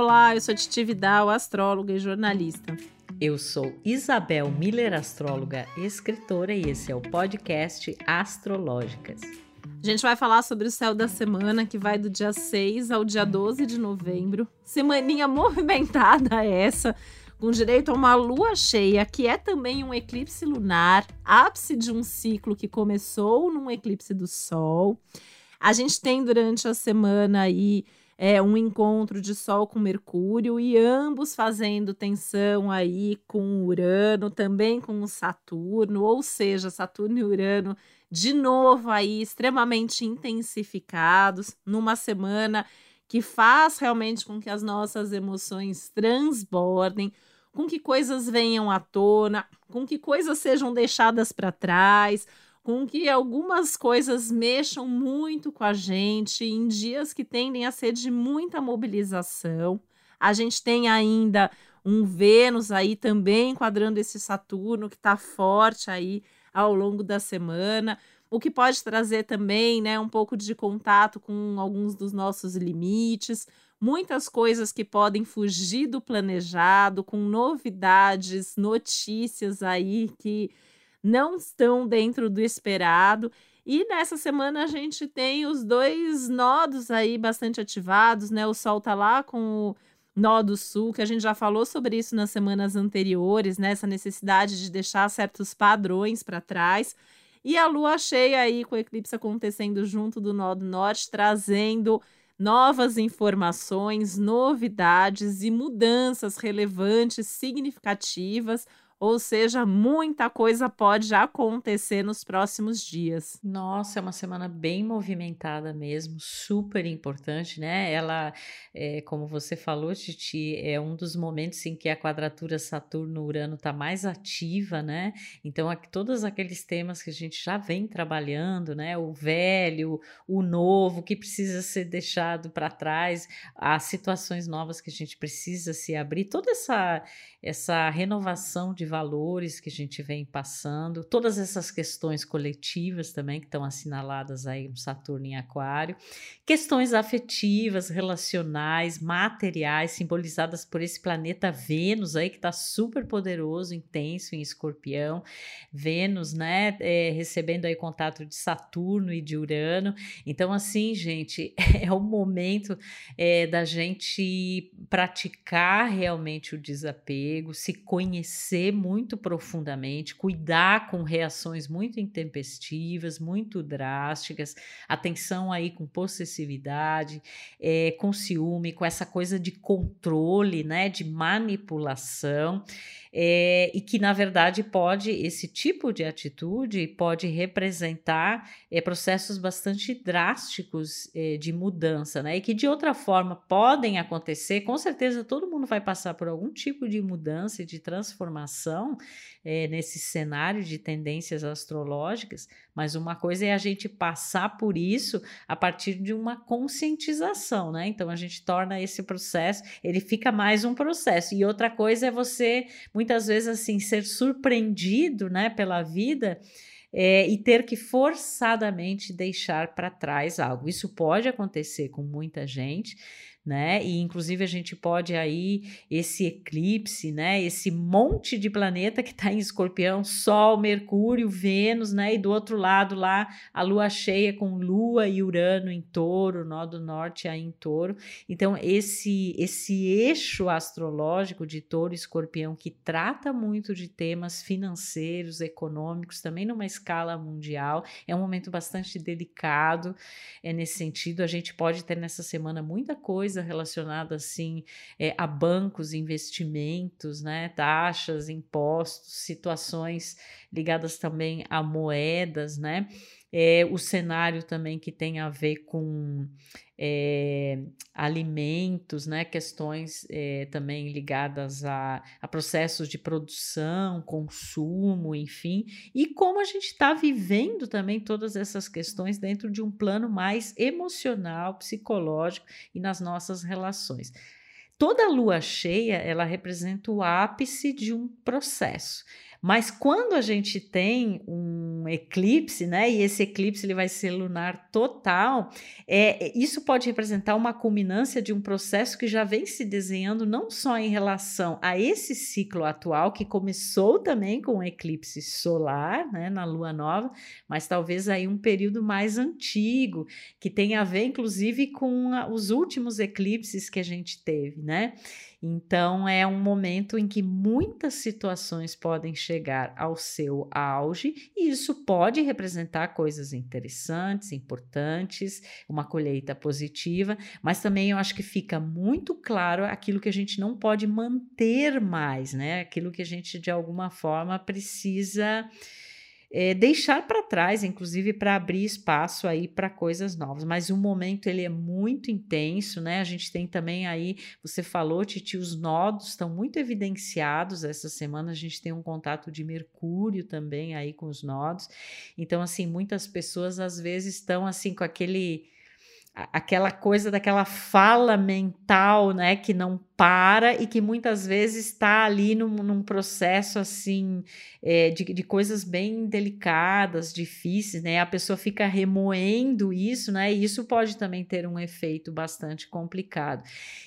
Olá, eu sou Titi Vidal, astróloga e jornalista. Eu sou Isabel Miller, astróloga escritora, e esse é o podcast Astrológicas. A gente vai falar sobre o céu da semana, que vai do dia 6 ao dia 12 de novembro. Semaninha movimentada essa, com direito a uma lua cheia, que é também um eclipse lunar, ápice de um ciclo que começou num eclipse do Sol. A gente tem durante a semana aí é, um encontro de Sol com Mercúrio e ambos fazendo tensão aí com Urano, também com Saturno, ou seja, Saturno e Urano de novo aí extremamente intensificados numa semana que faz realmente com que as nossas emoções transbordem, com que coisas venham à tona, com que coisas sejam deixadas para trás, com que algumas coisas mexam muito com a gente em dias que tendem a ser de muita mobilização. A gente tem ainda um Vênus aí também enquadrando esse Saturno que está forte aí ao longo da semana, o que pode trazer também, né, um pouco de contato com alguns dos nossos limites, muitas coisas que podem fugir do planejado, com novidades, notícias aí que não estão dentro do esperado. E nessa semana a gente tem os dois nodos aí bastante ativados, né? O Sol tá lá com o nó do sul, que a gente já falou sobre isso nas semanas anteriores, né? Essa necessidade de deixar certos padrões para trás. E a lua cheia aí com o eclipse acontecendo junto do nó do norte, trazendo novas informações, novidades e mudanças relevantes, significativas ou seja, muita coisa pode acontecer nos próximos dias. Nossa, é uma semana bem movimentada mesmo, super importante, né? Ela, é, como você falou, Titi, é um dos momentos em que a quadratura Saturno-Urano está mais ativa, né? Então, aqui, todos aqueles temas que a gente já vem trabalhando, né? O velho, o novo, que precisa ser deixado para trás, as situações novas que a gente precisa se abrir, toda essa, essa renovação de valores que a gente vem passando, todas essas questões coletivas também que estão assinaladas aí no Saturno em Aquário, questões afetivas, relacionais, materiais, simbolizadas por esse planeta Vênus aí que está super poderoso, intenso em Escorpião, Vênus, né, é, recebendo aí contato de Saturno e de Urano. Então, assim, gente, é o momento é, da gente praticar realmente o desapego, se conhecer muito profundamente, cuidar com reações muito intempestivas, muito drásticas, atenção aí com possessividade, é, com ciúme, com essa coisa de controle, né, de manipulação é, e que na verdade pode esse tipo de atitude pode representar é, processos bastante drásticos é, de mudança, né? E que de outra forma podem acontecer. Com certeza todo mundo vai passar por algum tipo de mudança e de transformação nesse cenário de tendências astrológicas, mas uma coisa é a gente passar por isso a partir de uma conscientização, né? Então a gente torna esse processo, ele fica mais um processo. E outra coisa é você muitas vezes assim ser surpreendido, né, pela vida. É, e ter que forçadamente deixar para trás algo. Isso pode acontecer com muita gente, né? E inclusive a gente pode aí esse eclipse, né? Esse monte de planeta que está em Escorpião, Sol, Mercúrio, Vênus, né? E do outro lado lá a Lua cheia com Lua e Urano em Touro, nó do Norte aí em Touro. Então esse esse eixo astrológico de Touro e Escorpião que trata muito de temas financeiros, econômicos, também numa escala mundial, é um momento bastante delicado. É nesse sentido a gente pode ter nessa semana muita coisa coisa relacionada assim é, a bancos, investimentos, né, taxas, impostos, situações ligadas também a moedas, né? É, o cenário também que tem a ver com é, alimentos, né, questões é, também ligadas a, a, processos de produção, consumo, enfim, e como a gente está vivendo também todas essas questões dentro de um plano mais emocional, psicológico e nas nossas relações. Toda lua cheia, ela representa o ápice de um processo. Mas quando a gente tem um eclipse, né, e esse eclipse ele vai ser lunar total, é, isso pode representar uma culminância de um processo que já vem se desenhando não só em relação a esse ciclo atual, que começou também com o eclipse solar, né, na lua nova, mas talvez aí um período mais antigo, que tem a ver inclusive com a, os últimos eclipses que a gente teve, né? Então, é um momento em que muitas situações podem chegar ao seu auge, e isso pode representar coisas interessantes, importantes, uma colheita positiva, mas também eu acho que fica muito claro aquilo que a gente não pode manter mais, né? Aquilo que a gente de alguma forma precisa é, deixar para trás, inclusive para abrir espaço aí para coisas novas. Mas o momento ele é muito intenso, né? A gente tem também aí, você falou, Titi, os nodos estão muito evidenciados essa semana. A gente tem um contato de Mercúrio também aí com os nodos. Então, assim, muitas pessoas às vezes estão assim com aquele aquela coisa daquela fala mental, né, que não para e que muitas vezes está ali num, num processo assim é, de, de, coisas bem delicadas, difíceis, né? A pessoa fica remoendo isso, né? E isso pode também ter um efeito bastante complicado.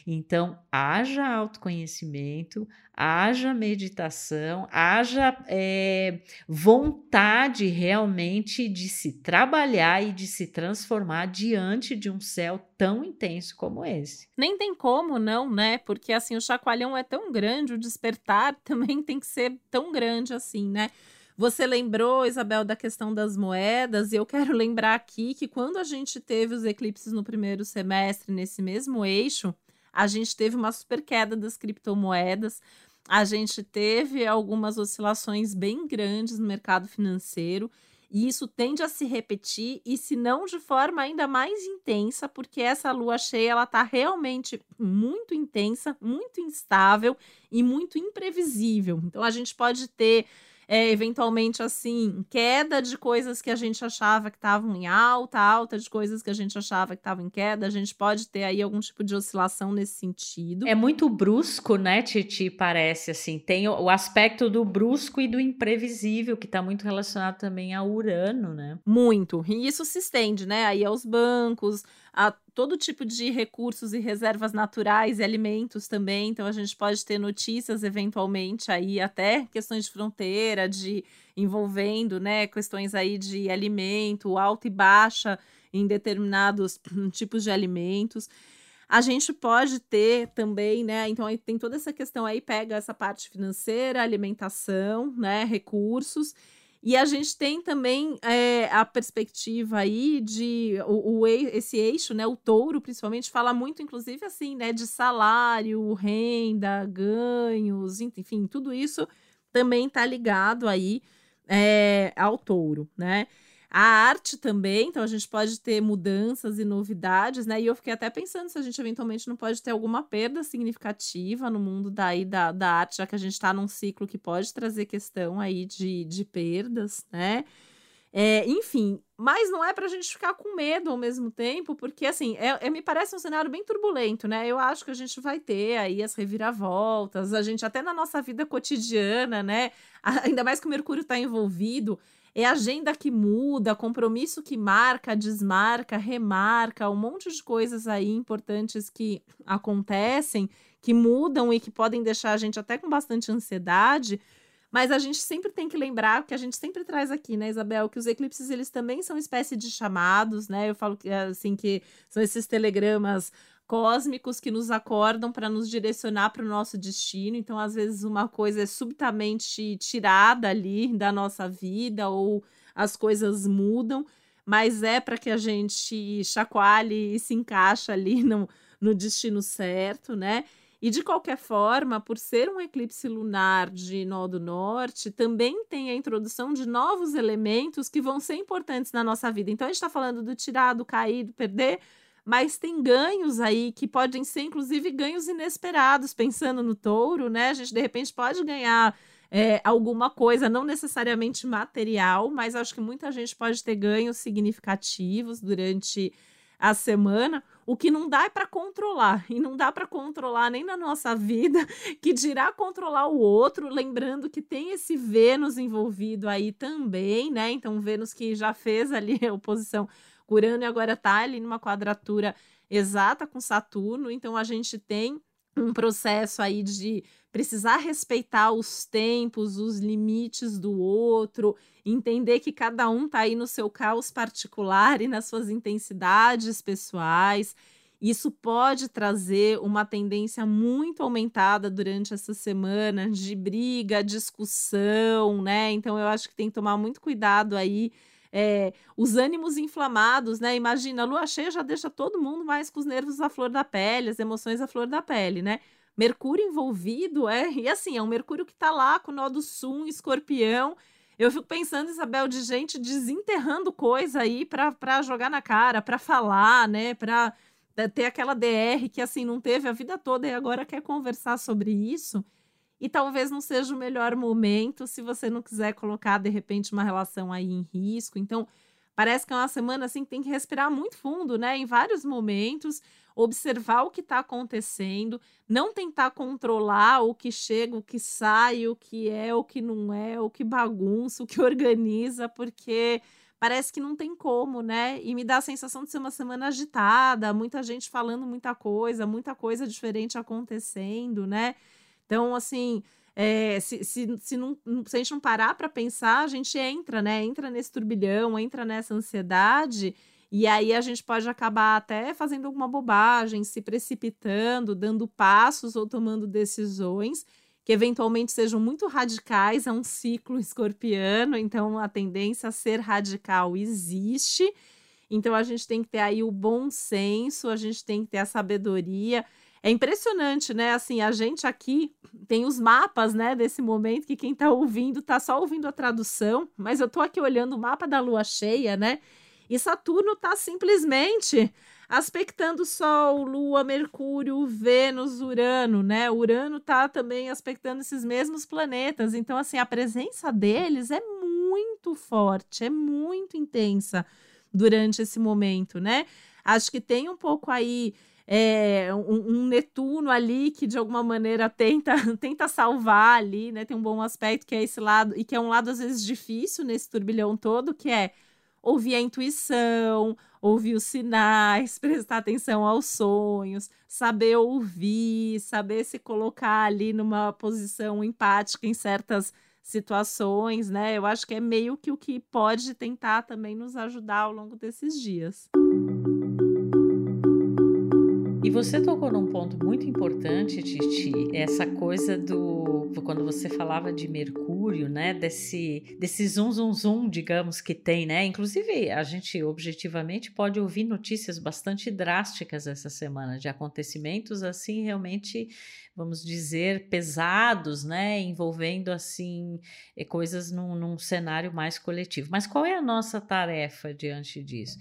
Então, haja autoconhecimento, haja meditação, haja é, vontade realmente de se trabalhar e de se transformar diante de um céu tão intenso como esse. Nem tem como não, né? Porque assim, o chacoalhão é tão grande, o despertar também tem que ser tão grande assim, né? Você lembrou, Isabel, da questão das moedas, e eu quero lembrar aqui que quando a gente teve os eclipses no primeiro semestre, nesse mesmo eixo, a gente teve uma super queda das criptomoedas, a gente teve algumas oscilações bem grandes no mercado financeiro. E isso tende a se repetir, e se não de forma ainda mais intensa, porque essa lua cheia ela está realmente muito intensa, muito instável e muito imprevisível. Então a gente pode ter é, eventualmente assim, queda de coisas que a gente achava que estavam em alta, alta de coisas que a gente achava que estavam em queda. A gente pode ter aí algum tipo de oscilação nesse sentido. É muito brusco, né, Titi? Parece assim. Tem o, o aspecto do brusco e do imprevisível, que está muito relacionado também a Urano, né? Muito. E isso se estende, né? Aí aos bancos, a todo tipo de recursos e reservas naturais e alimentos também. Então a gente pode ter notícias eventualmente aí até questões de fronteira, de envolvendo, né, questões aí de alimento, alta e baixa em determinados tipos de alimentos. A gente pode ter também, né? Então aí tem toda essa questão aí, pega essa parte financeira, alimentação, né, recursos e a gente tem também é, a perspectiva aí de o, o, esse eixo, né? O touro, principalmente, fala muito, inclusive, assim, né? De salário, renda, ganhos, enfim, tudo isso também está ligado aí é, ao touro, né? A arte também, então a gente pode ter mudanças e novidades, né? E eu fiquei até pensando se a gente eventualmente não pode ter alguma perda significativa no mundo daí da, da arte, já que a gente está num ciclo que pode trazer questão aí de, de perdas, né? É, enfim, mas não é para a gente ficar com medo ao mesmo tempo, porque assim, é, é, me parece um cenário bem turbulento, né? Eu acho que a gente vai ter aí as reviravoltas, a gente até na nossa vida cotidiana, né? Ainda mais que o Mercúrio está envolvido, é agenda que muda, compromisso que marca, desmarca, remarca, um monte de coisas aí importantes que acontecem, que mudam e que podem deixar a gente até com bastante ansiedade. Mas a gente sempre tem que lembrar, que a gente sempre traz aqui, né, Isabel, que os eclipses eles também são espécie de chamados, né? Eu falo que assim que são esses telegramas cósmicos que nos acordam para nos direcionar para o nosso destino. Então, às vezes, uma coisa é subitamente tirada ali da nossa vida ou as coisas mudam, mas é para que a gente chacoalhe e se encaixa ali no, no destino certo, né? E de qualquer forma, por ser um eclipse lunar de nó do norte, também tem a introdução de novos elementos que vão ser importantes na nossa vida. Então, a gente está falando do tirar, do cair, do perder, mas tem ganhos aí que podem ser, inclusive, ganhos inesperados. Pensando no touro, né? A gente de repente pode ganhar é, alguma coisa, não necessariamente material, mas acho que muita gente pode ter ganhos significativos durante a semana. o que não dá é para controlar, e não dá para controlar nem na nossa vida, que dirá controlar o outro, lembrando que tem esse Vênus envolvido aí também, né? Então, Vênus que já fez ali a oposição Urano agora tá ali numa quadratura exata com Saturno, então a gente tem um processo aí de precisar respeitar os tempos, os limites do outro, entender que cada um tá aí no seu caos particular e nas suas intensidades pessoais. Isso pode trazer uma tendência muito aumentada durante essa semana de briga, discussão, né? Então eu acho que tem que tomar muito cuidado aí. É, os ânimos inflamados, né? Imagina, a lua cheia já deixa todo mundo mais com os nervos à flor da pele, as emoções à flor da pele, né? Mercúrio envolvido, é, e assim, é um Mercúrio que tá lá com o nó do sul, escorpião. Eu fico pensando, Isabel, de gente desenterrando coisa aí para jogar na cara, para falar, né? Para ter aquela DR que assim não teve a vida toda e agora quer conversar sobre isso. E talvez não seja o melhor momento se você não quiser colocar de repente uma relação aí em risco. Então, parece que é uma semana assim que tem que respirar muito fundo, né? Em vários momentos observar o que está acontecendo, não tentar controlar o que chega, o que sai, o que é, o que não é, o que bagunça, o que organiza, porque parece que não tem como, né? E me dá a sensação de ser uma semana agitada, muita gente falando muita coisa, muita coisa diferente acontecendo, né? Então, assim, é, se, se, se, não, se a gente não parar para pensar, a gente entra, né? Entra nesse turbilhão, entra nessa ansiedade e aí a gente pode acabar até fazendo alguma bobagem, se precipitando, dando passos ou tomando decisões que eventualmente sejam muito radicais, é um ciclo escorpiano, então a tendência a ser radical existe. Então a gente tem que ter aí o bom senso, a gente tem que ter a sabedoria. É impressionante, né? Assim, a gente aqui tem os mapas, né, desse momento que quem tá ouvindo tá só ouvindo a tradução, mas eu tô aqui olhando o mapa da lua cheia, né? E Saturno está simplesmente aspectando Sol, Lua, Mercúrio, Vênus, Urano, né? Urano está também aspectando esses mesmos planetas. Então, assim, a presença deles é muito forte, é muito intensa durante esse momento, né? Acho que tem um pouco aí é, um, um, Netuno ali que de alguma maneira tenta, tenta salvar ali, né? Tem um bom aspecto que é esse lado, e que é um lado às vezes difícil nesse turbilhão todo, que é ouvir a intuição, ouvir os sinais, prestar atenção aos sonhos, saber ouvir, saber se colocar ali numa posição empática em certas situações, né? Eu acho que é meio que o que pode tentar também nos ajudar ao longo desses dias. E você tocou num ponto muito importante, Titi, essa coisa do quando você falava de Mercúrio, né, desse desse zum zum zum, digamos que tem, né? Inclusive, a gente objetivamente pode ouvir notícias bastante drásticas essa semana de acontecimentos assim realmente vamos dizer, pesados, né, envolvendo assim eh, coisas num, num, cenário mais coletivo. Mas qual é a nossa tarefa diante disso?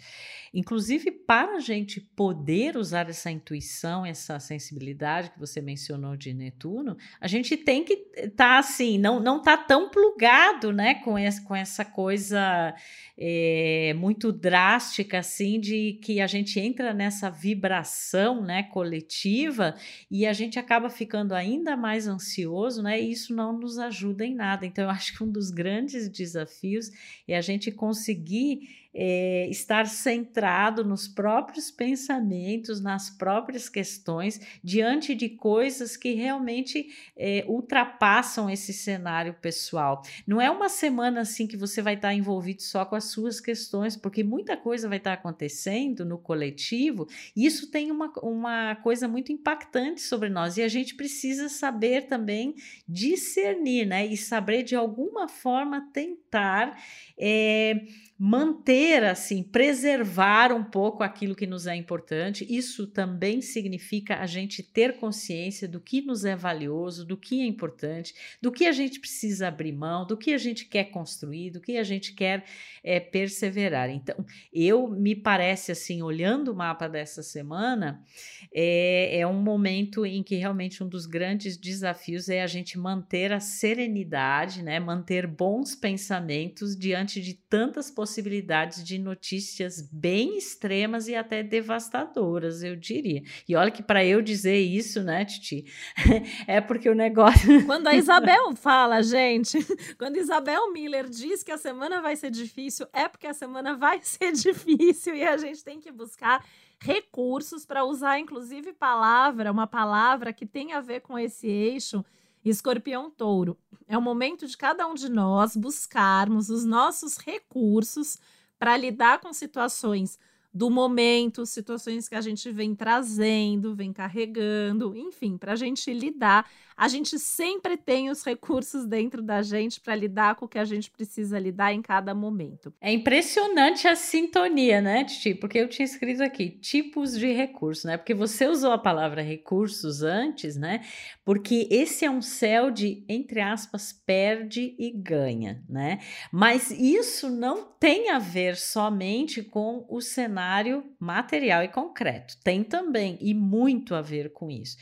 Inclusive, para a gente poder usar essa intuição, essa sensibilidade que você mencionou de Netuno, a gente tem que estar tá, assim, não não tá tão plugado, né, com essa, com essa coisa é, muito drástica assim de que a gente entra nessa vibração, né, coletiva e a gente acaba ficando ainda mais ansioso, né? E isso não nos ajuda em nada. Então, eu acho que um dos grandes desafios é a gente conseguir é, estar centrado nos próprios pensamentos, nas próprias questões, diante de coisas que realmente é, ultrapassam esse cenário pessoal. Não é uma semana assim que você vai estar envolvido só com as suas questões, porque muita coisa vai estar acontecendo no coletivo, e isso tem uma, uma coisa muito impactante sobre nós, e a gente precisa saber também discernir, né? E saber de alguma forma tentar. É, manter assim, preservar um pouco aquilo que nos é importante. Isso também significa a gente ter consciência do que nos é valioso, do que é importante, do que a gente precisa abrir mão, do que a gente quer construir, do que a gente quer é, perseverar. Então, eu me parece assim, olhando o mapa dessa semana, é, é um momento em que realmente um dos grandes desafios é a gente manter a serenidade, né? Manter bons pensamentos diante de tantas possibilidades possibilidades de notícias bem extremas e até devastadoras, eu diria. E olha que para eu dizer isso, né, Titi, é porque o negócio. Quando a Isabel fala, gente, quando Isabel Miller diz que a semana vai ser difícil, é porque a semana vai ser difícil e a gente tem que buscar recursos para usar, inclusive, palavra, uma palavra que tem a ver com esse eixo escorpião-touro. É o momento de cada um de nós buscarmos os nossos recursos para lidar com situações do momento, situações que a gente vem trazendo, vem carregando, enfim, para a gente lidar. A gente sempre tem os recursos dentro da gente para lidar com o que a gente precisa lidar em cada momento. É impressionante a sintonia, né, Titi? Porque eu tinha escrito aqui tipos de recursos, né? Porque você usou a palavra recursos antes, né? Porque esse é um céu de, entre aspas, perde e ganha, né? Mas isso não tem a ver somente com o cenário material e concreto. Tem também e muito a ver com isso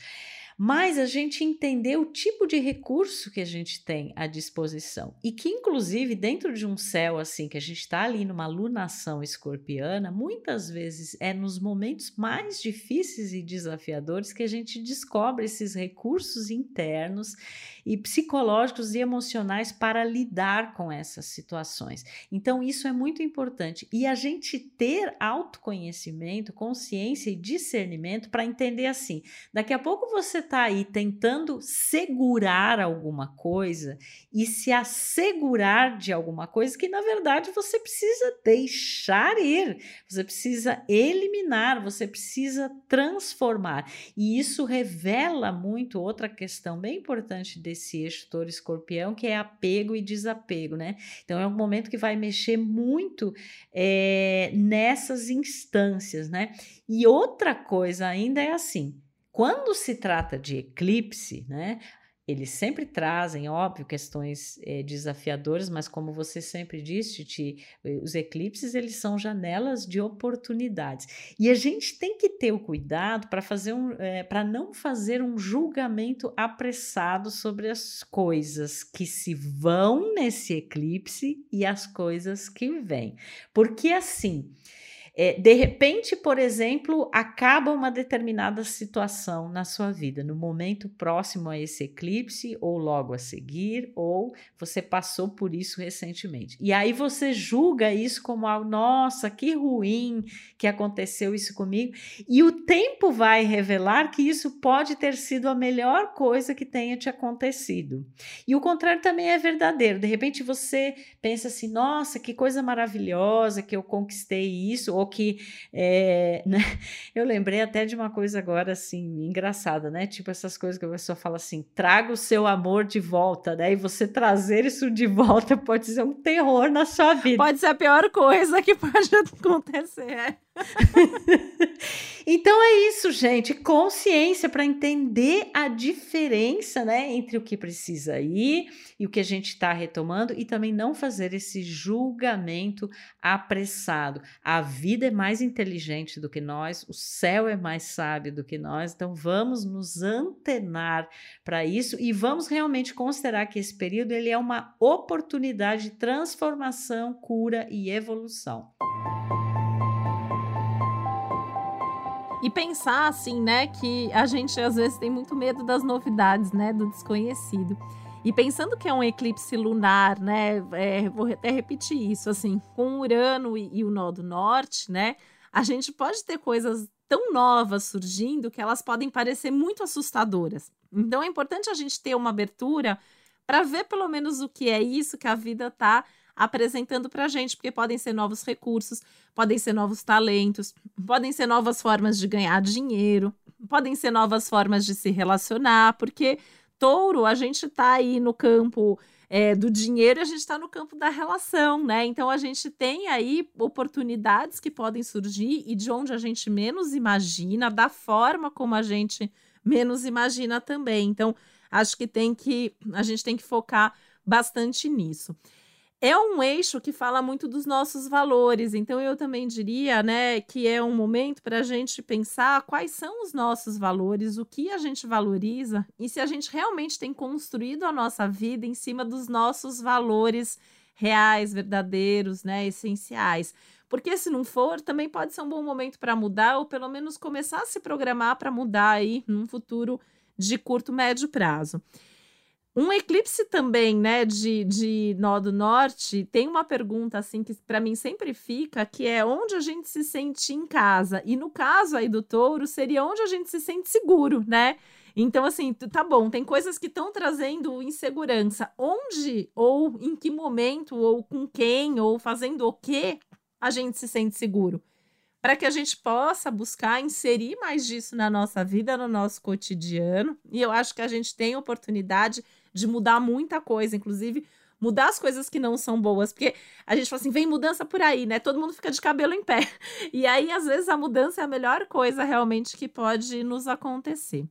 mas a gente entender o tipo de recurso que a gente tem à disposição e que, inclusive, dentro de um céu assim, que a gente está ali numa lunação escorpiana, muitas vezes é nos momentos mais difíceis e desafiadores que a gente descobre esses recursos internos e psicológicos e emocionais para lidar com essas situações. Então, isso é muito importante. E a gente ter autoconhecimento, consciência e discernimento para entender assim: daqui a pouco você está aí tentando segurar alguma coisa e se assegurar de alguma coisa que, na verdade, você precisa deixar ir, você precisa eliminar, você precisa transformar. E isso revela muito outra questão bem importante desse eixo escorpião, que é apego e desapego, né? Então é um momento que vai mexer muito é, nessas instâncias, né? E outra coisa ainda é assim quando se trata de eclipse, né, eles sempre trazem, óbvio, questões é, desafiadoras, mas como você sempre disse, Titi, eh, os eclipses eles são janelas de oportunidades. E a gente tem que ter o cuidado para fazer um, é, para não fazer um julgamento apressado sobre as coisas que se vão nesse eclipse e as coisas que vêm. Porque assim, é, de repente, por exemplo, acaba uma determinada situação na sua vida, no momento próximo a esse eclipse, ou logo a seguir, ou você passou por isso recentemente. E aí você julga isso como algo, nossa, que ruim que aconteceu isso comigo. E o tempo vai revelar que isso pode ter sido a melhor coisa que tenha te acontecido. E o contrário também é verdadeiro. De repente você pensa assim, nossa, que coisa maravilhosa que eu conquistei isso, ou que é, né? eu lembrei até de uma coisa agora assim engraçada, né? Tipo essas coisas que a pessoa fala assim: traga o seu amor de volta, né? E você trazer isso de volta pode ser um terror na sua vida. Pode ser a pior coisa que pode acontecer. Então é isso, gente. Consciência para entender a diferença né, entre o que precisa ir e o que a gente está retomando e também não fazer esse julgamento apressado. A vida é mais inteligente do que nós, o céu é mais sábio do que nós, então vamos nos antenar para isso e vamos realmente considerar que esse período ele é uma oportunidade de transformação, cura e evolução. E pensar assim, né, que a gente às vezes tem muito medo das novidades, né, do desconhecido. E pensando que é um eclipse lunar, né, é, vou até repetir isso, assim, com Urano e, e o nó do norte, né, a gente pode ter coisas tão novas surgindo que elas podem parecer muito assustadoras. Então é importante a gente ter uma abertura para ver pelo menos o que é isso que a vida está apresentando para a gente, porque podem ser novos recursos, podem ser novos talentos, podem ser novas formas de ganhar dinheiro, podem ser novas formas de se relacionar, porque touro, a gente está aí no campo é, do dinheiro a gente está no campo da relação, né? Então a gente tem aí oportunidades que podem surgir e de onde a gente menos imagina, da forma como a gente menos imagina também. Então, acho que tem que a gente tem que focar bastante nisso é um eixo que fala muito dos nossos valores. Então, eu também diria, né, que é um momento para a gente pensar quais são os nossos valores, o que a gente valoriza e se a gente realmente tem construído a nossa vida em cima dos nossos valores reais, verdadeiros, né, essenciais. Porque se não for, também pode ser um bom momento para mudar ou pelo menos começar a se programar para mudar aí num futuro de curto médio prazo. Um eclipse também, né, de, de nó do norte, tem uma pergunta assim que para mim sempre fica, que é onde a gente se sente em casa. E no caso aí do touro, seria onde a gente se sente seguro, né? Então, assim, tá bom, tem coisas que estão trazendo insegurança. Onde, ou em que momento, ou com quem, ou fazendo o quê, a gente se sente seguro? Para que a gente possa buscar inserir mais disso na nossa vida, no nosso cotidiano. E eu acho que a gente tem oportunidade de mudar muita coisa, inclusive mudar as coisas que não são boas, porque a gente fala assim, vem mudança por aí, né? Todo mundo fica de cabelo em pé. E aí, às vezes, a mudança é a melhor coisa realmente que pode nos acontecer.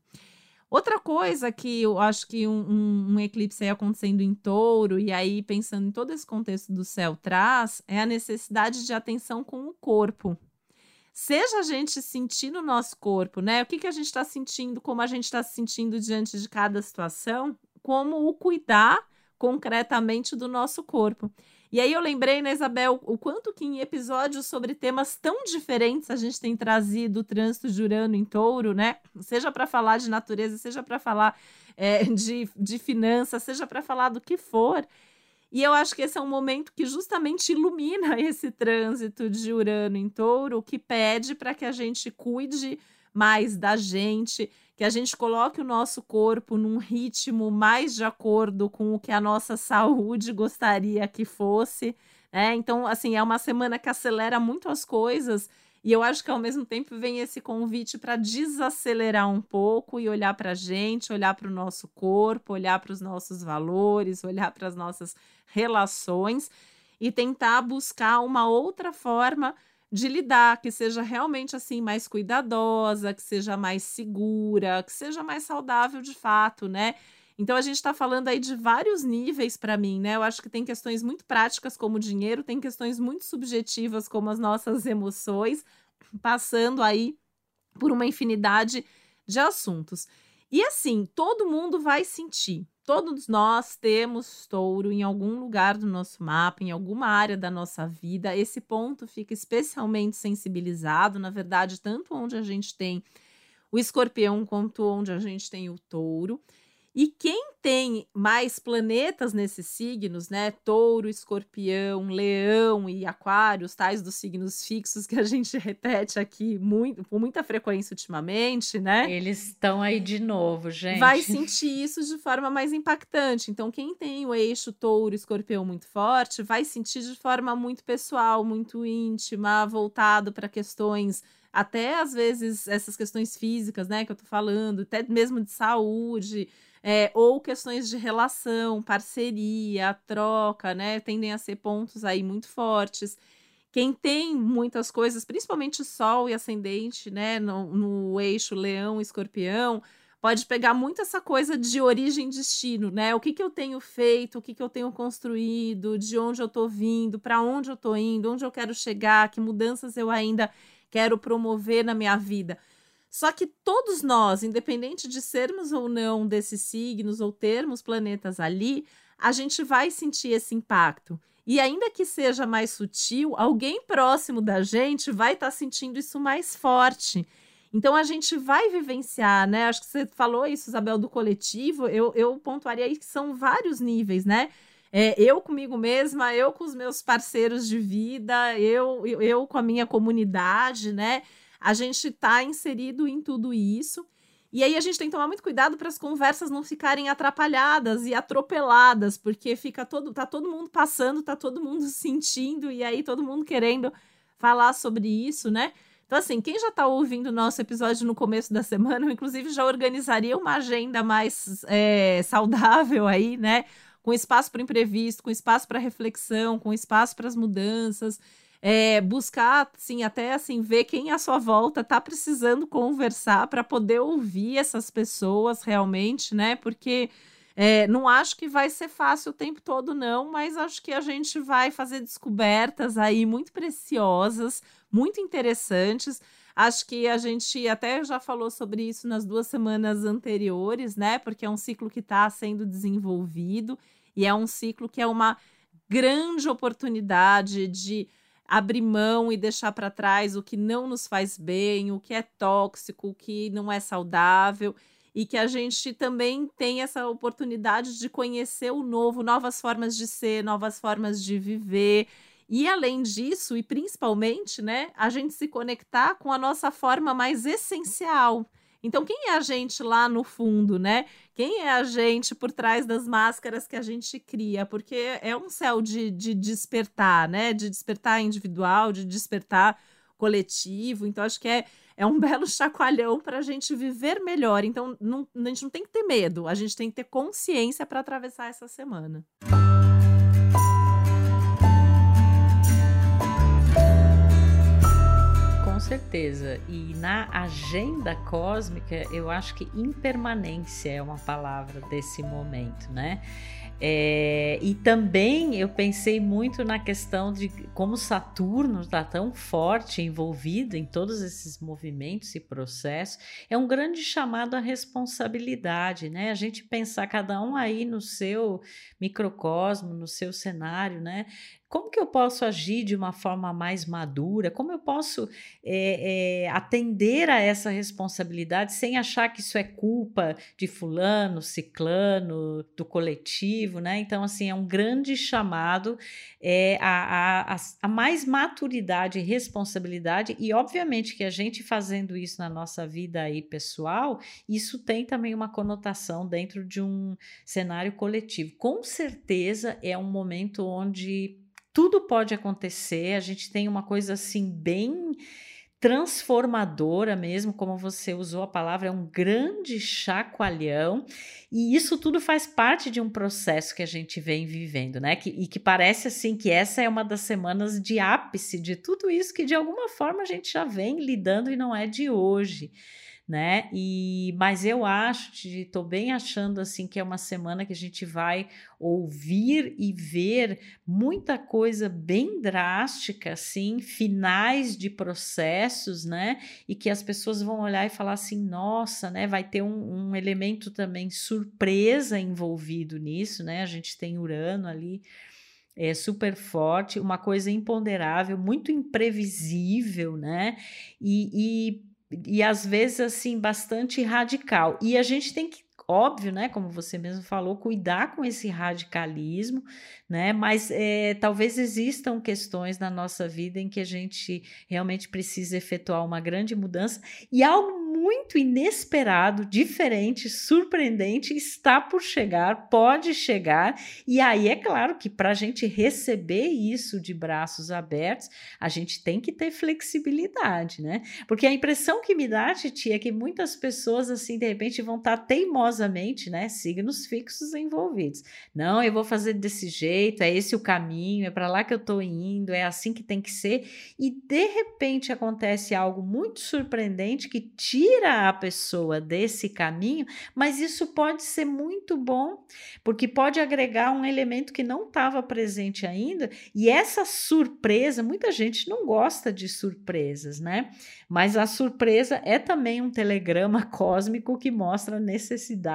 Outra coisa que eu acho que um, um, um, eclipse aí acontecendo em touro, e aí pensando em todo esse contexto do céu traz, é a necessidade de atenção com o corpo. Seja a gente sentir no nosso corpo, né? O que, que a gente está sentindo, como a gente está se sentindo diante de cada situação, como o cuidar concretamente do nosso corpo. E aí eu lembrei, né, Isabel, o quanto que em episódios sobre temas tão diferentes a gente tem trazido o trânsito de Urano em touro, né? Seja para falar de natureza, seja para falar é, de, de finanças, seja para falar do que for. E eu acho que esse é um momento que justamente ilumina esse trânsito de Urano em touro, que pede para que a gente cuide mais da gente, que a gente coloque o nosso corpo num ritmo mais de acordo com o que a nossa saúde gostaria que fosse. Né? Então, assim, é uma semana que acelera muito as coisas. E eu acho que ao mesmo tempo vem esse convite para desacelerar um pouco e olhar para a gente, olhar para o nosso corpo, olhar para os nossos valores, olhar para as nossas relações e tentar buscar uma outra forma de lidar, que seja realmente assim mais cuidadosa, que seja mais segura, que seja mais saudável de fato, né? Então a gente está falando aí de vários níveis para mim, né? Eu acho que tem questões muito práticas como dinheiro, tem questões muito subjetivas como as nossas emoções, passando aí por uma infinidade de assuntos. E assim, todo mundo vai sentir. Todos nós temos touro em algum lugar do nosso mapa, em alguma área da nossa vida. Esse ponto fica especialmente sensibilizado, na verdade, tanto onde a gente tem o escorpião quanto onde a gente tem o touro. E quem tem mais planetas nesses signos, né? Touro, Escorpião, Leão e Aquário, os tais dos signos fixos que a gente repete aqui muito, com muita frequência ultimamente, né? Eles estão aí de novo, gente. Vai sentir isso de forma mais impactante. Então, quem tem o eixo Touro, Escorpião muito forte, vai sentir de forma muito pessoal, muito íntima, voltado para questões até às vezes essas questões físicas, né, que eu tô falando, até mesmo de saúde, é, ou questões de relação, parceria, troca, né? Tendem a ser pontos aí muito fortes. Quem tem muitas coisas, principalmente Sol e Ascendente, né? No, no eixo Leão Escorpião, pode pegar muito essa coisa de origem e destino, né? O que, que eu tenho feito, o que, que eu tenho construído, de onde eu estou vindo, para onde eu estou indo, onde eu quero chegar, que mudanças eu ainda quero promover na minha vida. Só que todos nós, independente de sermos ou não desses signos ou termos planetas ali, a gente vai sentir esse impacto. E ainda que seja mais sutil, alguém próximo da gente vai estar tá sentindo isso mais forte. Então a gente vai vivenciar, né? Acho que você falou isso, Isabel, do coletivo. Eu, eu pontuaria aí que são vários níveis, né? É, eu comigo mesma, eu com os meus parceiros de vida, eu, eu, eu com a minha comunidade, né? A gente está inserido em tudo isso. E aí a gente tem que tomar muito cuidado para as conversas não ficarem atrapalhadas e atropeladas, porque fica todo, tá todo mundo passando, tá todo mundo sentindo e aí todo mundo querendo falar sobre isso, né? Então, assim, quem já está ouvindo o nosso episódio no começo da semana, eu, inclusive, já organizaria uma agenda mais é, saudável aí, né? Com espaço para imprevisto, com espaço para reflexão, com espaço para as mudanças é, buscar, assim, até assim, ver quem à sua volta está precisando conversar para poder ouvir essas pessoas realmente, né? Porque é, não acho que vai ser fácil o tempo todo, não, mas acho que a gente vai fazer descobertas aí muito preciosas, muito interessantes. Acho que a gente até já falou sobre isso nas duas semanas anteriores, né? Porque é um ciclo que está sendo desenvolvido e é um ciclo que é uma grande oportunidade de abrir mão e deixar para trás o que não nos faz bem, o que é tóxico, o que não é saudável, e que a gente também tem essa oportunidade de conhecer o novo, novas formas de ser, novas formas de viver. E além disso, e principalmente, né, a gente se conectar com a nossa forma mais essencial. Então, quem é a gente lá no fundo, né? Quem é a gente por trás das máscaras que a gente cria? Porque é um céu de, de despertar, né? De despertar individual, de despertar coletivo. Então, acho que é, é um belo chacoalhão para a gente viver melhor. Então, não, a gente não tem que ter medo, a gente tem que ter consciência para atravessar essa semana. Com certeza. E na agenda cósmica, eu acho que impermanência é uma palavra desse momento, né? É, e também eu pensei muito na questão de como Saturno está tão forte, envolvido em todos esses movimentos e processos, é um grande chamado à responsabilidade, né? A gente pensar cada um aí no seu microcosmo, no seu cenário, né? Como que eu posso agir de uma forma mais madura? Como eu posso é, é, atender a essa responsabilidade sem achar que isso é culpa de fulano, ciclano, do coletivo, né? Então, assim, é um grande chamado é, a, a, a mais maturidade e responsabilidade, e obviamente que a gente fazendo isso na nossa vida aí pessoal, isso tem também uma conotação dentro de um cenário coletivo. Com certeza é um momento onde tudo pode acontecer. A gente tem uma coisa assim bem transformadora mesmo, como você usou a palavra, é um grande chacoalhão, e isso tudo faz parte de um processo que a gente vem vivendo, né? Que, e que parece assim que essa é uma das semanas de ápice de tudo isso que de alguma forma a gente já vem lidando e não é de hoje né? E mas eu acho, estou bem achando assim que é uma semana que a gente vai ouvir e ver muita coisa bem drástica, assim, finais de processos, né? E que as pessoas vão olhar e falar assim, nossa, né? Vai ter um, um elemento também surpresa envolvido nisso, né? A gente tem Urano ali é super forte, uma coisa imponderável, muito imprevisível, né? E, e e às vezes assim bastante radical. E a gente tem que óbvio, né, como você mesmo falou, cuidar com esse radicalismo, né, mas é, talvez existam questões na nossa vida em que a gente realmente precisa efetuar uma grande mudança e algo muito inesperado, diferente, surpreendente está por chegar, pode chegar, e aí é claro que para a gente receber isso de braços abertos, a gente tem que ter flexibilidade, né? Porque a impressão que me dá, Titi, é que muitas pessoas, assim, de repente vão estar tá teimosamente, né? Signos fixos envolvidos. Não, eu vou fazer desse jeito, é esse o caminho, é para lá que eu estou indo, é assim que tem que ser, e de repente acontece algo muito surpreendente que tira a pessoa desse caminho, mas isso pode ser muito bom, porque pode agregar um elemento que não estava presente ainda, e essa surpresa, muita gente não gosta de surpresas, né? Mas a surpresa é também um telegrama cósmico que mostra a necessidade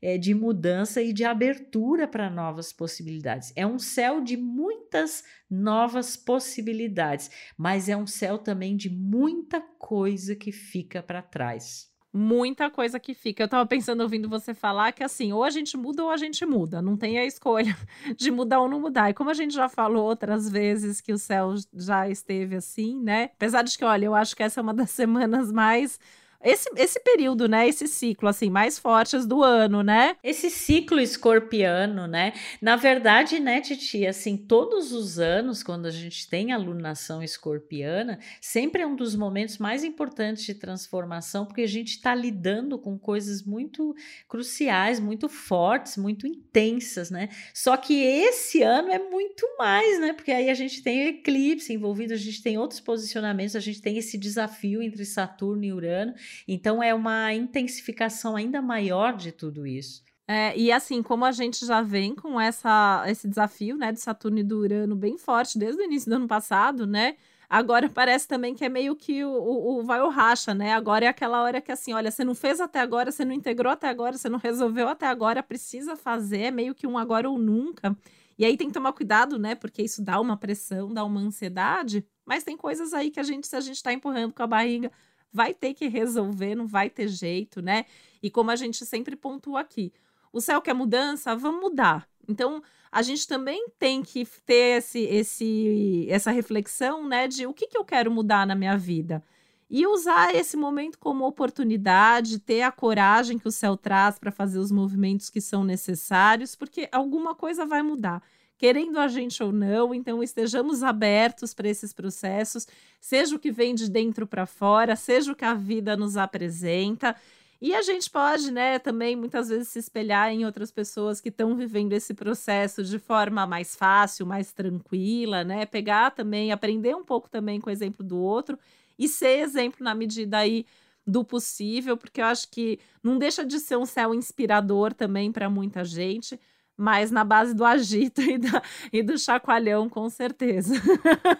é, de mudança e de abertura para novas possibilidades. É um céu de muitas novas possibilidades, mas é um céu também de muita coisa que fica para trás muita coisa que fica. Eu tava pensando, ouvindo você falar, que assim, ou a gente muda ou a gente muda. Não tem a escolha de mudar ou não mudar. E como a gente já falou outras vezes que o céu já esteve assim, né? Apesar de que, olha, eu acho que essa é uma das semanas mais esse, esse período, né? Esse ciclo, assim, mais fortes do ano, né? Esse ciclo escorpiano, né? Na verdade, né, Titi, assim, todos os anos, quando a gente tem a lunação escorpiana, sempre é um dos momentos mais importantes de transformação, porque a gente está lidando com coisas muito cruciais, muito fortes, muito intensas, né? Só que esse ano é muito mais, né? Porque aí a gente tem eclipse envolvido, a gente tem outros posicionamentos, a gente tem esse desafio entre Saturno e Urano. Então é uma intensificação ainda maior de tudo isso. É, e assim, como a gente já vem com essa, esse desafio, né, de Saturno e do Urano bem forte desde o início do ano passado, né? Agora parece também que é meio que o, o, o vai ou racha, né? Agora é aquela hora que assim, olha, você não fez até agora, você não integrou até agora, você não resolveu até agora, precisa fazer, é meio que um agora ou nunca. E aí tem que tomar cuidado, né? Porque isso dá uma pressão, dá uma ansiedade, mas tem coisas aí que a gente, se a gente está empurrando com a barriga, vai ter que resolver, não vai ter jeito, né? E como a gente sempre pontua aqui, o céu quer mudança, vamos mudar. Então, a gente também tem que ter esse, esse, essa reflexão, né, de o que, que eu quero mudar na minha vida. E usar esse momento como oportunidade, ter a coragem que o céu traz para fazer os movimentos que são necessários, porque alguma coisa vai mudar querendo a gente ou não, então estejamos abertos para esses processos, seja o que vem de dentro para fora, seja o que a vida nos apresenta. E a gente pode, né, também muitas vezes se espelhar em outras pessoas que estão vivendo esse processo de forma mais fácil, mais tranquila, né? Pegar também, aprender um pouco também com o exemplo do outro e ser exemplo na medida aí do possível, porque eu acho que não deixa de ser um céu inspirador também para muita gente mas na base do agito e, da, e do chacoalhão, com certeza.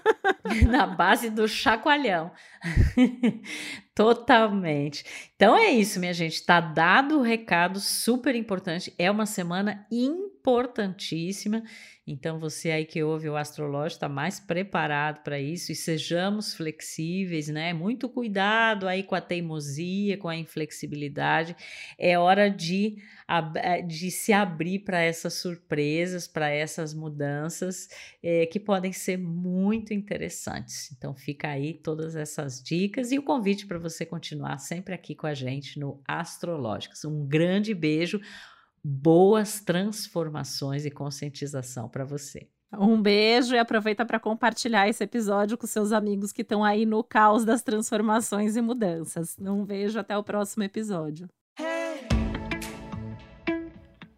na base do chacoalhão. Totalmente. Então é isso, minha gente. Tá dado o recado super importante. É uma semana importantíssima. Então, você aí que ouve o astrológico está mais preparado para isso e sejamos flexíveis, né? Muito cuidado aí com a teimosia, com a inflexibilidade. É hora de, eh, de se abrir para essas surpresas, para essas mudanças é, que podem ser muito interessantes. Então, fica aí todas essas dicas e o convite para você continuar sempre aqui com a gente no Astrológicos. Um grande beijo boas transformações e conscientização para você. Um beijo e aproveita para compartilhar esse episódio com seus amigos que estão aí no caos das transformações e mudanças. Um beijo até o próximo episódio.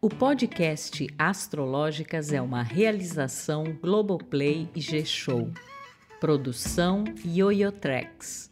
O podcast Astrológicas é uma realização Globoplay e G-Show. Produção Yoyotreks.